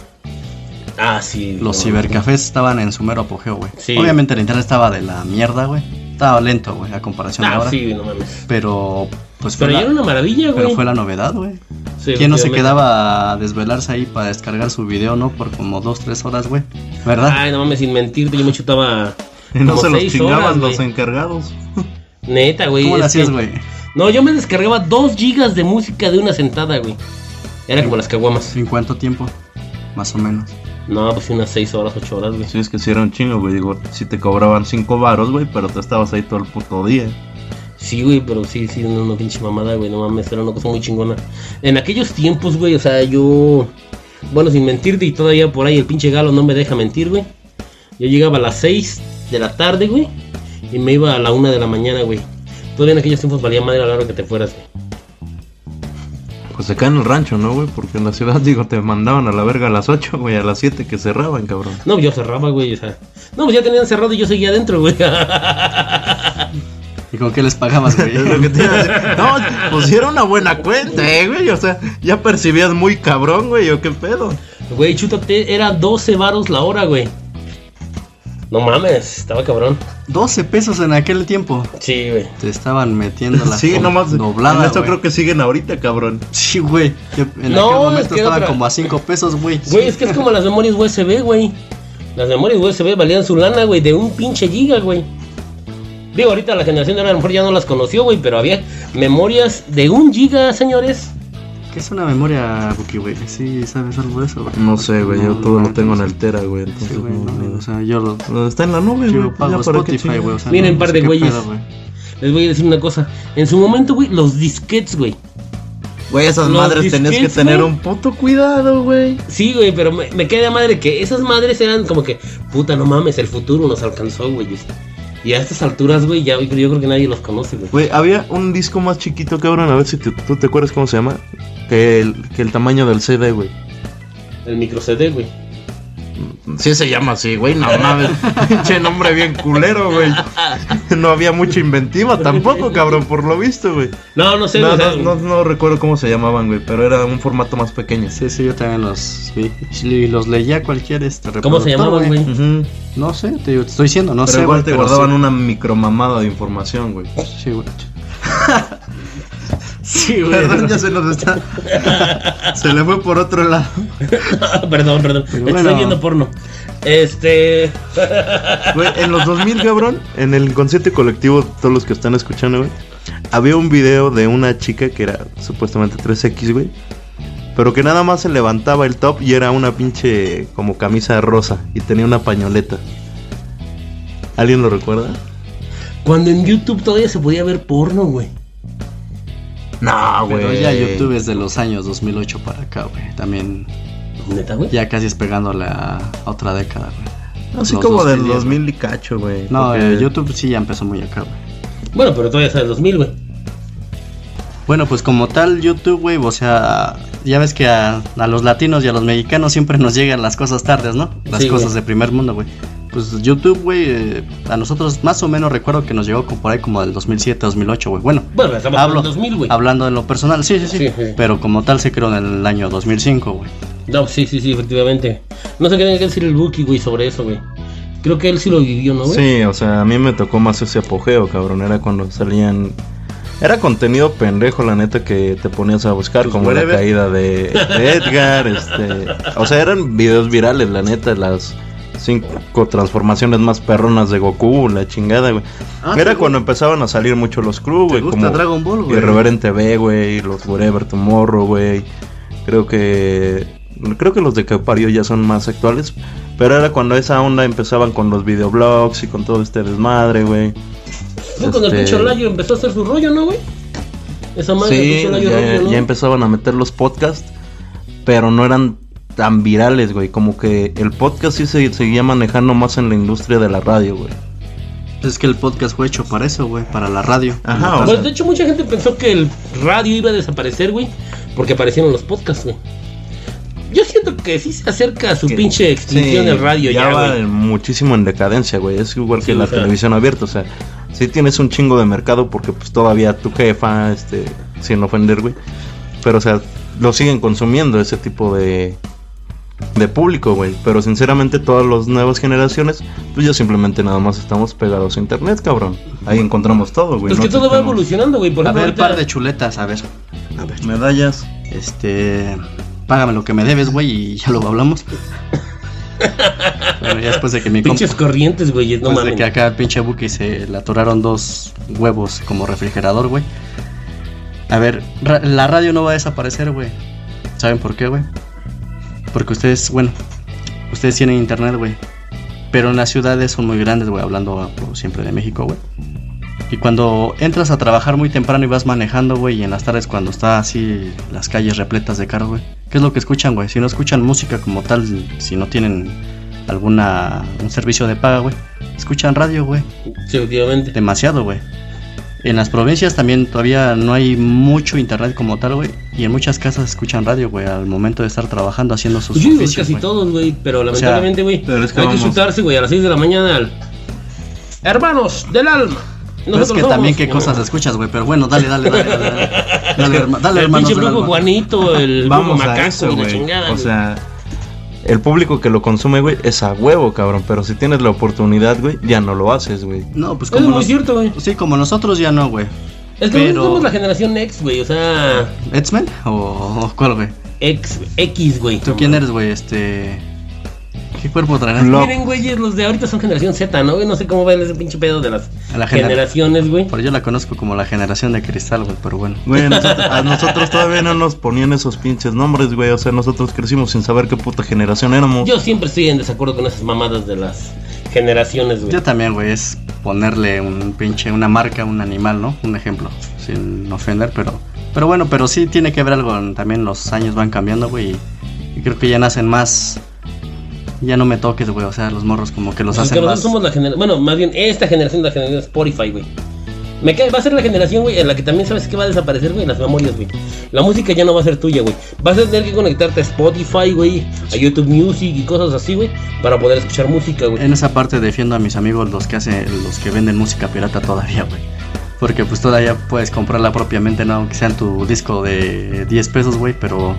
Ah, sí. Los no, cibercafés estaban en su mero apogeo, güey. Sí. Obviamente el internet estaba de la mierda, güey. Estaba lento, güey, a comparación de Ah, ahora. sí, no mames. Pero, pues Pero ya la, era una maravilla, güey. pero fue la novedad, güey. Sí, ¿Quién no se quedaba a desvelarse ahí para descargar su video, no? Por como dos, tres horas, güey. ¿Verdad? Ay, no mames, sin mentirte, yo me chutaba. Y no como se los seis chingaban horas, los encargados. Neta, güey. ¿Cómo lo hacías, güey? No, yo me descargaba 2 gigas de música de una sentada, güey. Era como las caguamas. ¿En cuánto tiempo? Más o menos. No, pues unas 6 horas, 8 horas, güey. Sí, es que sí era un chingo, güey. Digo, si te cobraban cinco varos, güey, pero te estabas ahí todo el puto día. Sí, güey, pero sí, sí, no, una pinche mamada, güey, no mames, era una cosa muy chingona. En aquellos tiempos, güey, o sea, yo. Bueno, sin mentirte, y todavía por ahí el pinche galo no me deja mentir, güey. Yo llegaba a las 6 de la tarde, güey, y me iba a la 1 de la mañana, güey. Todavía en aquellos tiempos valía madre a la hora que te fueras, güey. Pues acá en el rancho, ¿no, güey? Porque en la ciudad, digo, te mandaban a la verga a las 8, güey, a las 7 que cerraban, cabrón. No, yo cerraba, güey, o sea. No, pues ya tenían cerrado y yo seguía adentro, güey. ¿Y con qué les pagabas, güey? Es lo que te iba a decir. No, pues una buena cuenta, eh, güey. O sea, ya percibías muy cabrón, güey, o qué pedo. Güey, chútate, era 12 varos la hora, güey. No mames, estaba cabrón. 12 pesos en aquel tiempo. Sí, güey. Te estaban metiendo la Sí, nomás. doblada. en esto güey. creo que siguen ahorita, cabrón. Sí, güey. En No, aquel es momento que otra- como a 5 pesos, güey. Güey, es que es como las memorias USB, güey. Las memorias USB valían su lana, güey, de un pinche giga, güey. Digo, ahorita la generación de ahora a lo mejor ya no las conoció, güey, pero había memorias de un giga, señores. ¿Qué es una memoria, Buki, güey? Sí, ¿sabes algo de eso, güey? No sé, güey. Yo todo no, lo tengo en no el sé. Tera, güey. Entonces, Sí, güey, no, o sea, yo lo... Está en la nube, güey. Yo pago Spotify, güey. O sea, Miren, no- par de qué güeyes. pedo. Les voy a decir una cosa. En su momento, güey, los disquets, güey. Güey, esas Los madres tenías que disquets, tener un puto cuidado, güey. Sí, güey, pero me, me queda de madre que esas madres eran como que, puta, no mames, el futuro nos alcanzó, güey. Y a estas alturas, güey, ya yo creo que nadie los conoce, güey. Güey, había un disco más chiquito, cabrón. A ver si te- tú te acuerdas cómo se llama. Que el, que el tamaño del CD, güey. El micro CD, güey. Sí se llama así, güey. No mames. Pinche nombre bien culero, güey. No había mucha inventiva tampoco, cabrón, por lo visto, güey. No, no sé, No, no, no, no recuerdo cómo se llamaban, güey. Pero era un formato más pequeño. Sí, sí, yo también los vi. Y los leía cualquier este ¿Cómo se llamaban, güey? Ujú. No sé, te, digo, te estoy diciendo, no pero sé, igual güey, te pero guardaban sí. una micromamada de información, güey. Sí, güey. sí, güey. Perdón, ya se nos está. se le fue por otro lado. perdón, perdón. bueno. Estoy viendo porno. Este. Güey, en los 2000, cabrón, en el inconsciente colectivo, todos los que están escuchando, güey, había un video de una chica que era supuestamente 3X, güey, pero que nada más se levantaba el top y era una pinche como camisa rosa y tenía una pañoleta. ¿Alguien lo recuerda? Cuando en YouTube todavía se podía ver porno, güey. No, Pero ya YouTube es de los años 2008 para acá, güey. También Neta, güey. ya casi es pegándole a a otra década, güey. Así los como del 2010, 2000 y cacho, güey. No, porque- eh, YouTube sí ya empezó muy acá, güey. Bueno, pero todavía es el 2000, güey. Bueno, pues como tal YouTube, güey, o sea, ya ves que a, a los latinos y a los mexicanos siempre nos llegan las cosas tardes, ¿no? Las Sí, cosas güey. de primer mundo, güey. Pues YouTube, güey, eh, a nosotros más o menos recuerdo que nos llegó como por ahí como del 2007, 2008, güey. Bueno, Bueno, estamos hablo, en el 2000, güey. hablando en lo personal, sí, sí, sí, Sí, sí. Pero como tal se creó en el año 2005, güey. No, sí, sí, sí, efectivamente. No sé qué tiene que decir el Buki, güey, sobre eso, güey. Creo que él sí lo vivió, ¿no, güey? Sí, o sea, a mí me tocó más ese apogeo, cabrón. Era cuando salían. Era contenido pendejo, la neta, que te ponías a buscar, como la caída de, de Edgar, este. O sea, eran videos virales, la neta, las cinco transformaciones más perronas de Goku, la chingada, güey. Ah, Era ¿te cuando empezaban a salir mucho los crew, ¿Te güey. gusta Como Dragon Ball, güey? Irreverent TV, güey, los Whatever Tomorrow, güey. Creo que. Creo que los de Capario ya son más actuales. Pero era cuando esa onda empezaban con los videoblogs y con todo este desmadre, güey. Fue cuando el Este- pinche Olayo empezó a hacer su rollo, ¿no, güey? Esa madre Sí, ya, rollo, ¿no? ya empezaban a meter los podcasts, pero no eran tan virales, güey. Como que el podcast sí se seguía manejando más en la industria de la radio, güey. Es que el podcast fue hecho para eso, güey, para la radio. Ajá, Como o tal. Pues de hecho mucha gente pensó que el radio iba a desaparecer, güey, porque aparecieron los podcasts, güey. Yo siento que sí se acerca a su Que- pinche extinción Sí, el radio ya, va güey. muchísimo en decadencia, güey. Es igual que la sea. televisión abierta, o sea, sí tienes un chingo de mercado porque pues todavía tu jefa, este, sin ofender, güey. Pero o sea, lo siguen consumiendo ese tipo de de público, güey. Pero sinceramente todas las nuevas generaciones, pues ya simplemente nada más estamos pegados a internet, cabrón. Ahí encontramos todo, güey. Es no que todo va evolucionando, güey. Por A ver, par de chuletas, a ver. A ver. Medallas. Este. Págame lo que me debes, güey, y ya lo hablamos. bueno, ya después de que mi compa. pinches corrientes, güey, no Después de mames. que acá pinche Buki se le atoraron dos huevos como refrigerador, güey. A ver, ra- la radio no va a desaparecer, güey. ¿Saben por qué, güey? Porque ustedes, bueno, ustedes tienen internet, güey. Pero en las ciudades son muy grandes, güey, hablando por siempre de México, güey. Y cuando entras a trabajar muy temprano y vas manejando, güey, y en las tardes cuando está así las calles repletas de carros, güey, ¿qué es lo que escuchan, güey? Si no escuchan música como tal, si no tienen alguna un servicio de paga, güey, escuchan radio, güey. Sí, efectivamente. Demasiado, güey. En las provincias también todavía no hay mucho internet como tal, güey. Y en muchas casas escuchan radio, güey, al momento de estar trabajando, haciendo sus Pues digo oficios, casi güey. todos, güey, pero sea, lamentablemente, güey, pero es que hay que vamos- chutarse, güey, a las 6 de la mañana al... Hermanos del alma. Pero es que somos- también qué cosas escuchas, güey. Pero bueno, dale, dale, dale. Dale, dale, herma- dale, el hermanos pinche del brujo alma. Juanito, el Vamos a macaco eso, y la güey. chingada. O sea, el público que lo consume, güey, es a huevo, cabrón. Pero si tienes la oportunidad, güey, ya no lo haces, güey. No, pues Es como muy nos- cierto, güey. Sí, como nosotros ya no, güey. Es que Pero- somos la generación Next, güey. O sea, ¿X-Men? ¿O, o cuál, güey? X, X, güey. ¿Tú quién eres, güey? Este. ¿Qué cuerpo traerás? Lo- Miren, güeyes, los de ahorita son generación Z, ¿no? No sé cómo ven ese pinche pedo de las A la gener- generaciones, güey. Por yo la conozco como la generación de cristal, güey, pero bueno. Güey, a nosotros, a nosotros todavía no nos ponían esos pinches nombres, güey. O sea, nosotros crecimos sin saber qué puta generación éramos. Yo siempre estoy en desacuerdo con esas mamadas de las generaciones, güey. Yo también, güey, es ponerle un pinche, una marca, a un animal, ¿no? Un ejemplo, sin ofender, pero... Pero bueno, pero sí tiene que ver algo, también los años van cambiando, güey, y creo que ya nacen más... Ya no me toques, güey, o sea, los morros como que los hacen que más... somos la generación, bueno, más bien esta generación de la generación Spotify, güey. Me cae, va a ser la generación, güey, en la que también sabes que va a desaparecer, güey, las memorias, güey. La música ya no va a ser tuya, güey. Vas a tener que conectarte a Spotify, güey, a YouTube Music y cosas así, güey, para poder escuchar música, güey. En esa parte defiendo a mis amigos los que hacen, los que venden música pirata todavía, güey. Porque pues todavía puedes comprarla propiamente, ¿no? Aunque sea en tu disco de 10 pesos, güey, pero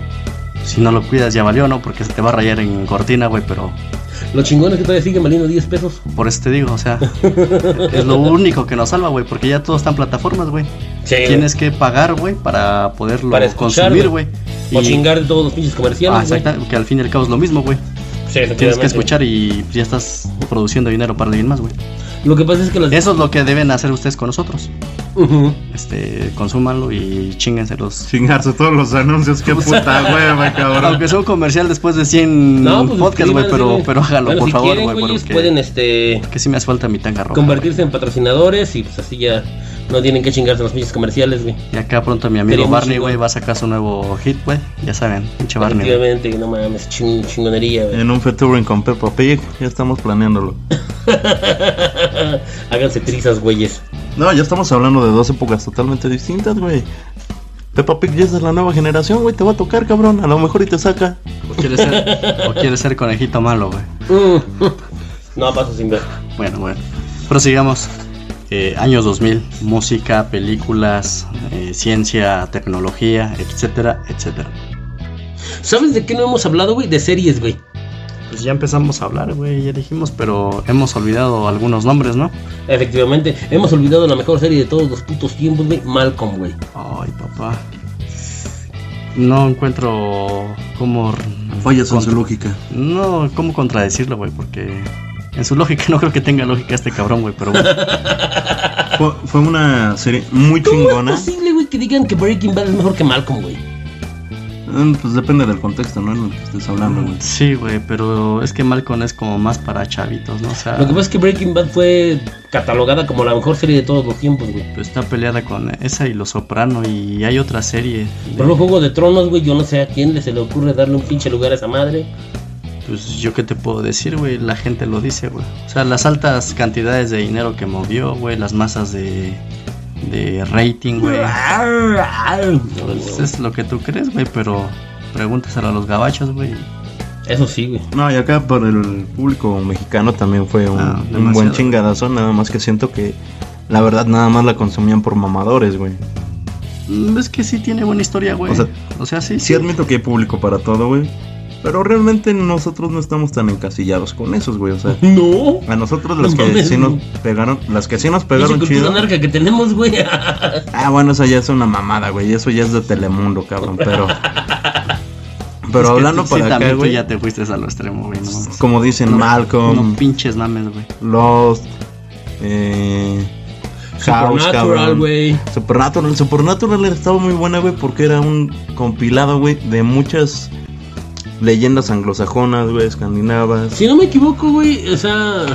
si no lo cuidas ya valió, ¿no? Porque se te va a rayar en cortina, güey, pero Lo chingón es que todavía siguen valiendo 10 pesos. por eso te digo, o sea, es lo único que nos salva, güey, porque ya todo está en plataformas, güey. Sí, Tienes que pagar, güey, para poderlo Para escuchar, consumir, güey. O Y- chingar de todos los pinches comerciales, Ah, exacto, que al fin y al cabo es lo mismo, güey. Sí, Tienes que escuchar y ya estás produciendo dinero para alguien más, güey. Lo que pasa es que las... Eso es lo que deben hacer ustedes con nosotros. Ujú. Este, consúmanlo y chinguenselos. Chingarse todos los anuncios, qué puta hueva, cabrón. Aunque sea un comercial después de 100 No, pues podcasts, güey, pero, pero hágalo, Bueno, por si favor, güey, pueden, este... porque sí me hace falta mi tanga roja. convertirse en patrocinadores y pues así ya no tienen que chingarse los pinches comerciales, güey. Y acá pronto mi amigo Barney, güey, va a sacar su nuevo hit, güey. Ya saben, pinche Barney. Efectivamente, que no mames, ching- chingonería, güey. En un featuring con Peppa Pig, ya estamos planeándolo. Háganse trizas, güeyes. No, ya estamos hablando de dos épocas totalmente distintas, güey. Peppa Pig ya es de la nueva generación, güey. Te va a tocar, cabrón. A lo mejor y te saca. O quiere ser, o quiere ser conejito malo, güey. Mm. No, paso sin ver. Bueno, bueno. Prosigamos. Eh, años 2000, música, películas, eh, ciencia, tecnología, etcétera, etcétera. ¿Sabes de qué no hemos hablado, güey? De series, güey. Pues ya empezamos a hablar, güey, ya dijimos, pero hemos olvidado algunos nombres, ¿no? Efectivamente, hemos olvidado la mejor serie de todos los putos tiempos, güey. Malcolm, güey. Ay, papá. No encuentro cómo... Fallas en su lógica. No, cómo contradecirlo, güey, porque en su lógica no creo que tenga lógica este cabrón, güey, pero bueno. Fue, fue una serie muy ¿Cómo chingona. es posible, güey, que digan que Breaking Bad es mejor que Malcolm, güey? Mm, Pues depende del contexto, ¿no? En el que estés hablando, güey. Sí, güey, pero es que Malcolm es como más para chavitos, ¿no? O sea, Lo que pasa es que Breaking Bad fue catalogada como la mejor serie de todos los tiempos, güey. pues, está peleada con esa y Los Soprano y hay otra serie. de- Por ejemplo, Juego de Tronos, güey, yo no sé a quién le se le ocurre darle un pinche lugar a esa madre. Pues yo qué te puedo decir, güey, la gente lo dice, güey. O sea, las altas cantidades de dinero que movió, güey, las masas de, de rating, güey. Pues es lo que tú crees, güey, pero pregúntaselo a los gabachos, güey. Eso sí, güey. No, y acá por el público mexicano también fue un, Ah, un buen chingadazo. Nada más que siento que la verdad nada más la consumían por mamadores, güey. Mm, Es que sí tiene buena historia, güey. O sea, O sea, sí, Sí admito que hay público para todo, güey. Pero realmente nosotros no estamos tan encasillados con esos, güey. O sea, No. a nosotros las No que mames, sí nos pegaron, las que sí nos pegaron chido. narca que tenemos, güey. Ah, bueno, esa ya es una mamada, güey. Eso ya es de Telemundo, cabrón. Pero. Pero Es que hablando tú- sí, para acá, también tú güey. ya te fuiste a lo extremo, güey. No. Como dicen no, Malcolm, no pinches mames, güey. Lost, eh. House, Supernatural, güey. Supernatural, Supernatural estaba muy buena, güey, porque era un compilado, güey, de muchas leyendas anglosajonas, güey, escandinavas, Si no me equivoco, güey, o sea.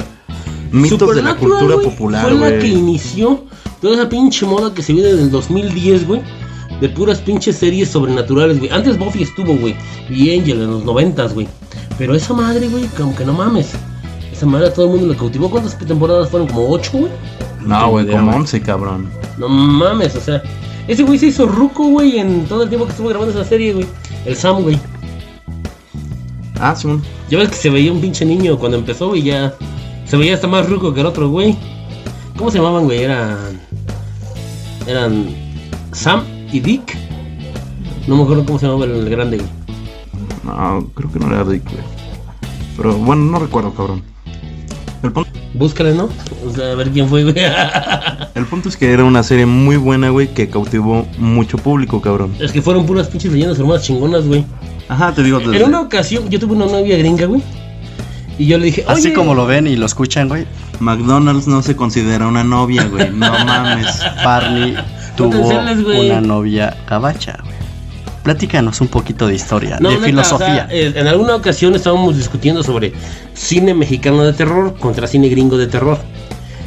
mitos de la cultura popular, Fue la que inició toda esa pinche moda que se viene del 2010, güey. De puras pinches series sobrenaturales, güey. Antes Buffy estuvo, güey. Y Angel en los noventas, güey. Pero esa madre, güey, como que no mames. Esa madre a todo el mundo le cautivó. ¿Cuántas temporadas fueron? ¿Como ocho, güey? No, güey, como. 11, cabrón. No mames, o sea. Ese güey se hizo ruco, güey, en todo el tiempo que estuvo grabando esa serie, güey. El Sam, güey. Ah, sí. Ya ves que se veía un pinche niño cuando empezó, güey, ya. Se veía hasta más ruco que el otro, güey. ¿Cómo se llamaban, güey? Eran. Eran. Sam y Dick. No me acuerdo cómo se llamaba el grande, güey. No, creo que no era Rick, güey. Pero bueno, no recuerdo, cabrón. El punto, Búscale, ¿no? O sea, a ver quién fue, güey. el punto es que era una serie muy buena, güey, que cautivó mucho público, cabrón. es que fueron puras pinches leyendas urbanas chingonas, güey. Ajá, te digo, desde- En una ocasión, yo tuve una novia gringa, güey. Y yo le dije, Así "Oye, como lo ven y lo escuchan, güey. McDonald's no se considera una novia, güey. No mames. Barney tuvo una novia gabacha, güey. Platícanos un poquito de historia, No, de neta, filosofía. o sea, eh, en alguna ocasión estábamos discutiendo sobre cine mexicano de terror contra cine gringo de terror.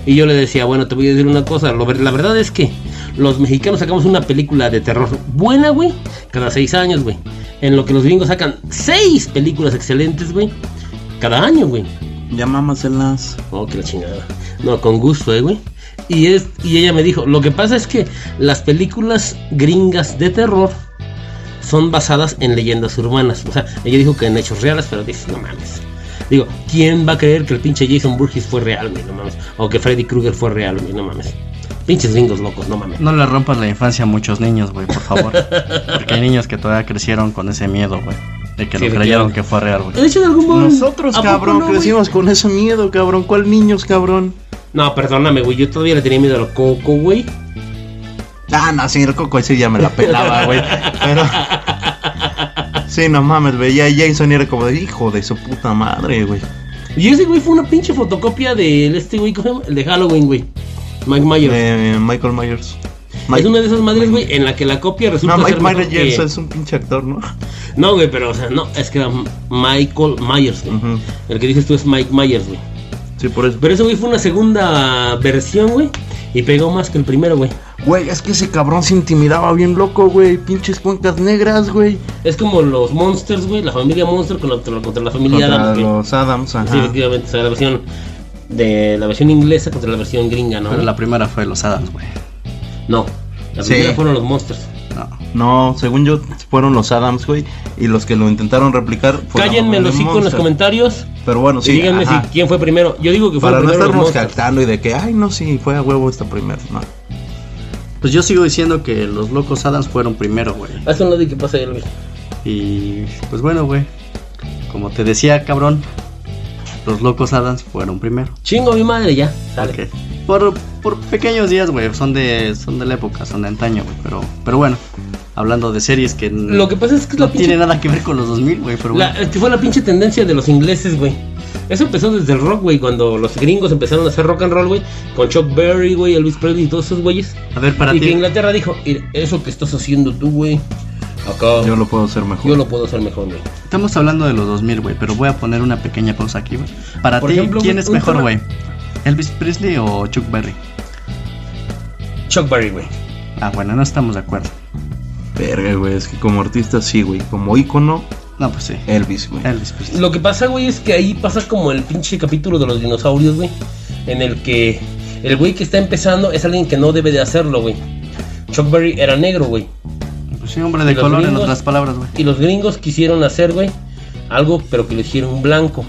Y yo le decía, bueno, te voy a decir una cosa. lo la verdad es que los mexicanos sacamos una película de terror buena, güey, cada seis años, güey. En lo que los gringos sacan seis películas excelentes, güey, cada año, güey. Ya mámaselas. Oh, que la chingada. No, con gusto, eh, güey. Y, es, y ella me dijo, lo que pasa es que las películas gringas de terror son basadas en leyendas urbanas. O sea, ella dijo que en hechos reales, pero dices, no mames. Digo, ¿quién va a creer que el pinche Jason Burgess fue real, güey? No mames. O que Freddy Krueger fue real, güey, no mames. Pinches gringos locos, no mames. No le rompas la infancia a muchos niños, güey, por favor. Porque hay niños que todavía crecieron con ese miedo, güey. De que Sí, lo creyeron que fue real, güey. De hecho, de algún modo. Nosotros, ¿a poco cabrón, no, güey? crecimos con ese miedo, cabrón. ¿Cuál niños, cabrón? No, perdóname, güey. Yo todavía le tenía miedo a lo coco, güey. Ah, no, sí, el coco ese ya me la pelaba, güey. Pero. Sí, no mames, veía a Jason era como de hijo de su puta madre, güey. Y ese güey fue una pinche fotocopia del este güey, ¿cómo se llama? El de Halloween, güey. Mike Myers. Eh, Michael Myers. Es una de esas madres, güey, en la que la copia resulta No, Mike Myers que- es un pinche actor, ¿no? No, güey, pero, o sea, no, es que era Michael Myers, güey. El que dices tú es Mike Myers, güey. Sí, por eso. Pero ese güey fue una segunda versión, güey, y pegó más que el primero, güey. Güey, es que ese cabrón se intimidaba bien loco, güey. Pinches cuencas negras, güey. Es como los Monsters, güey, la familia Monster contra, contra la familia Contra Adams, los Adams, ajá. Sí, efectivamente, o sea, la versión de la versión inglesa contra la versión gringa, ¿no? Pero la primera fue Los Adams, güey. No, la Sí. primera fueron los Monsters. No. No, según yo, fueron los Adams, güey. Y los que lo intentaron replicar Cállenme los hocico en los comentarios Pero bueno, y sí. díganme ajá. si quién fue primero. Yo digo que fue Para no primero los estarnos Monsters. jactando y de que, ay, no, sí, fue a huevo esta primera. No. Pues yo sigo diciendo que los locos Adams fueron primero, güey. Haz un lado y que pasa ahí, Luis. Y pues bueno, güey. Como te decía, cabrón, los locos Adams fueron primero. Chingo a mi madre ya. Sale. Ok. Por, por pequeños días, güey. Son de, son de la época, son de antaño, güey. Pero, pero bueno, hablando de series que Lo que pasa es que es no la pinche tiene nada que ver con los 2000, güey. Pero La- bueno. es que fue la pinche tendencia de los ingleses, güey. Eso empezó desde el rock, güey, cuando los gringos empezaron a hacer rock and roll, güey, con Chuck Berry, güey, Elvis Presley y todos esos güeyes. A ver, para y que ti. Inglaterra dijo, "Ir, eso que estás haciendo tú, güey, acá Yo yo, lo puedo hacer mejor. lo puedo hacer mejor, güey. Estamos hablando de los 2000, güey. Pero voy a poner una pequeña pausa aquí, güey. Para ti, ejemplo, ¿quién es un mejor, güey? ¿Elvis Presley o Chuck Berry? Chuck Berry, güey. Ah, bueno, no estamos de acuerdo. Verga, güey. Es que como artista sí, güey. Como ícono, No, pues sí. Elvis, güey. Elvis Presley. Lo que pasa, güey, es que ahí pasa como el pinche capítulo de los dinosaurios, güey, en el que el güey que está empezando es alguien que no debe de hacerlo, güey. Chuck Berry era negro, güey. Pues sí, hombre ¿Y de los color en gringos? otras palabras, güey. Y los gringos quisieron hacer, güey, algo, pero que lo hicieron blanco.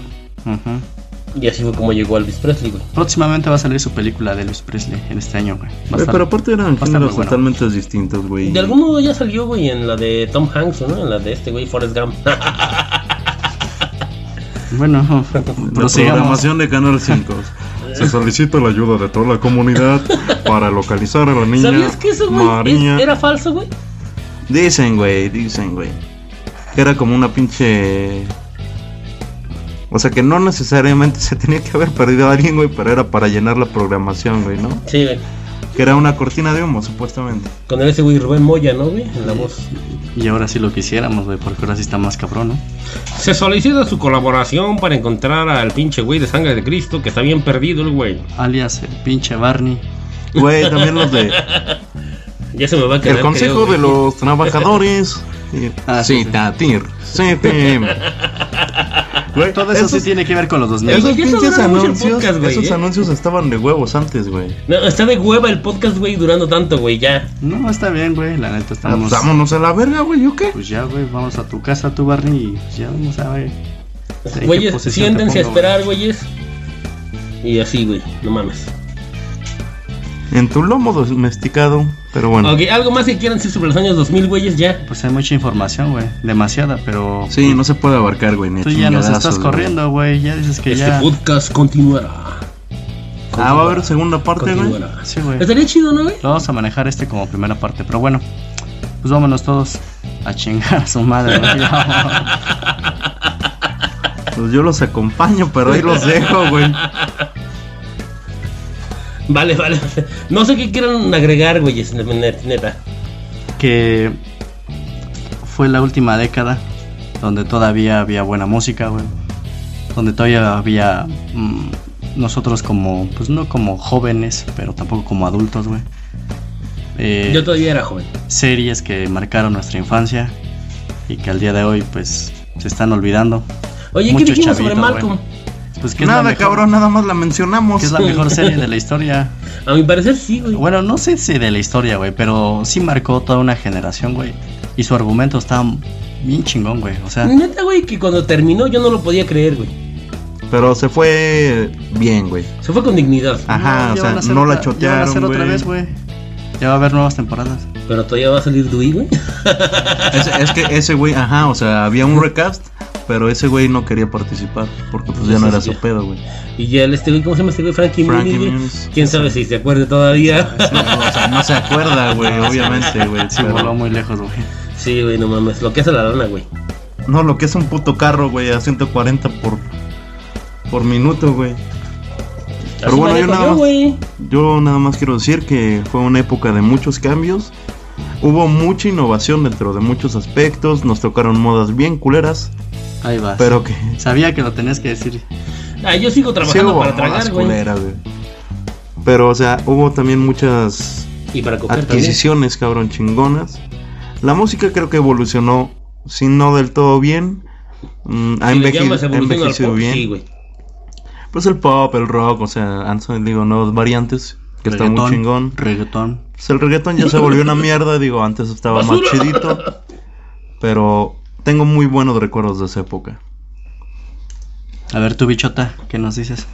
Ujú. Y así fue como llegó Elvis Presley, güey. Próximamente va a salir su película de Elvis Presley en este año, güey. Va a Güey, estar- pero aparte eran géneros bueno. totalmente distintos, güey. De algún modo ya salió, güey, en la de Tom Hanks, ¿no? En la de este güey, Forrest Gump. Bueno, La programación de Canal 5. Se solicita la ayuda de toda la comunidad para localizar a la niña ¿Sabías que eso, güey, María. es- era falso, güey? Dicen, güey, dicen, güey. Que era como una pinche. O sea, que no necesariamente se tenía que haber perdido a alguien, güey, pero era para llenar la programación, güey, ¿no? Sí, güey. Que era una cortina de humo, supuestamente. Con ese güey Rubén Moya, ¿no, güey? En la voz. Y ahora sí lo quisiéramos, güey, porque ahora sí está más cabrón, ¿no? Se solicita su colaboración para encontrar al pinche güey de sangre de Cristo que está bien perdido el güey. Alias el pinche Barney. Güey, también los de. Ya se me va a quedar. El Consejo creo, de los Trabajadores. Y- Ah, sí. CPM. Güey, Todo eso sí tiene que ver con los 2000. Eso- Esos pinches anuncios, podcast, güey, esos ¿eh? anuncios estaban de huevos antes, güey. No, está de hueva el podcast, güey, durando tanto, güey, ya. No, está bien, güey. La neta Ah, estamos. pues vámonos a la verga, güey, ¿yo qué? Pues ya, güey, vamos a tu casa, tu Barney, y pues ya vamos a ver. ¿En qué Güeyes, siéntense a esperar, güeyes. Y así, güey, no mames. En tu lomo domesticado, pero bueno. Ok, algo más que quieran decir sobre los años 2000, güeyes, ya. Pues hay mucha información, güey. Demasiada, pero. Sí, no se puede abarcar, güey. Tú ya nos estás corriendo, güey. Ya dices que Este ya. podcast continuará. Ah, va a haber segunda parte, güey. Sí, güey. Estaría chido, ¿no, güey? Vamos a manejar este como primera parte, pero bueno. Pues vámonos todos a chingar a su madre, güey. Pues yo los acompaño, pero ahí los dejo, güey. Vale, vale. No sé qué quieran agregar, güeyes, net- neta. que fue la última década donde todavía había buena música, güey. Donde todavía había mm, nosotros como, pues no como jóvenes, pero tampoco como adultos, güey. Eh, Yo todavía era joven. series que marcaron nuestra infancia y que al día de hoy, pues, se están olvidando. Oye, ¿qué Mucho dijimos sobre Malcolm? Pues que Nada, mejor- cabrón, nada más la mencionamos. que es la mejor serie de la historia. A mi parecer sí, güey. Bueno, no sé si de la historia, güey, pero sí marcó toda una generación, güey. Y su argumento está bien chingón, güey. O sea, Neta, güey, que cuando terminó yo no lo podía creer, güey. Pero se fue bien, güey. Se fue con dignidad. Ajá, o sea, no la otra- ya van a chotearon, hacer otra güey. vez, güey. Ya va a haber nuevas temporadas. Pero todavía va a salir Dewey, güey. Es, es que ese güey, ajá, o sea, había un recast, pero ese güey no quería participar, porque pues ya no era su pedo, güey. Y ya el este güey, ¿cómo se llama este güey? Frankie, Frankie Muniz. ¿Quién sabe si se acuerde todavía? O sea, no se acuerda, güey, obviamente, güey. Sí, pero- voló muy lejos, güey. sí, güey, no mames. Lo que hace la lana, güey. No, lo que es un puto carro, güey, a 140 por, por minuto, güey. Pero Así bueno, yo nada yo, más-. Yo nada más quiero decir que fue una época de muchos cambios. Hubo mucha innovación dentro de muchos aspectos. Nos tocaron modas bien culeras. Ahí vas. Pero que. Sabía que lo tenías que decir. Ah, yo sigo Sí trabajando hubo para tragar, güey. Pero, o sea, hubo también muchas Y para coger también. adquisiciones, cabrón, chingonas. La música creo que evolucionó, si no del todo bien. mm, ha, enveje- ha envejecido pop, bien. Sí, güey. Pues el pop, el rock, o sea, han salido nuevas variantes. Que está muy chingón. Reggaetón. Pues el reggaetón ya se volvió una mierda, digo, antes estaba más chidito. Pero tengo muy buenos recuerdos de esa época. A ver, tu bichota, ¿qué nos dices?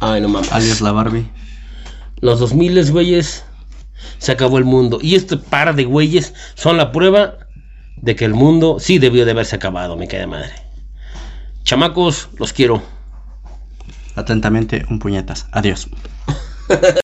Ay, no mames. Alias la Barbie. Los 2000 güeyes, se acabó el mundo. Y este par de güeyes son la prueba de que el mundo sí debió de haberse acabado, me queda madre. Chamacos, los quiero. Atentamente, un puñetas. Adiós.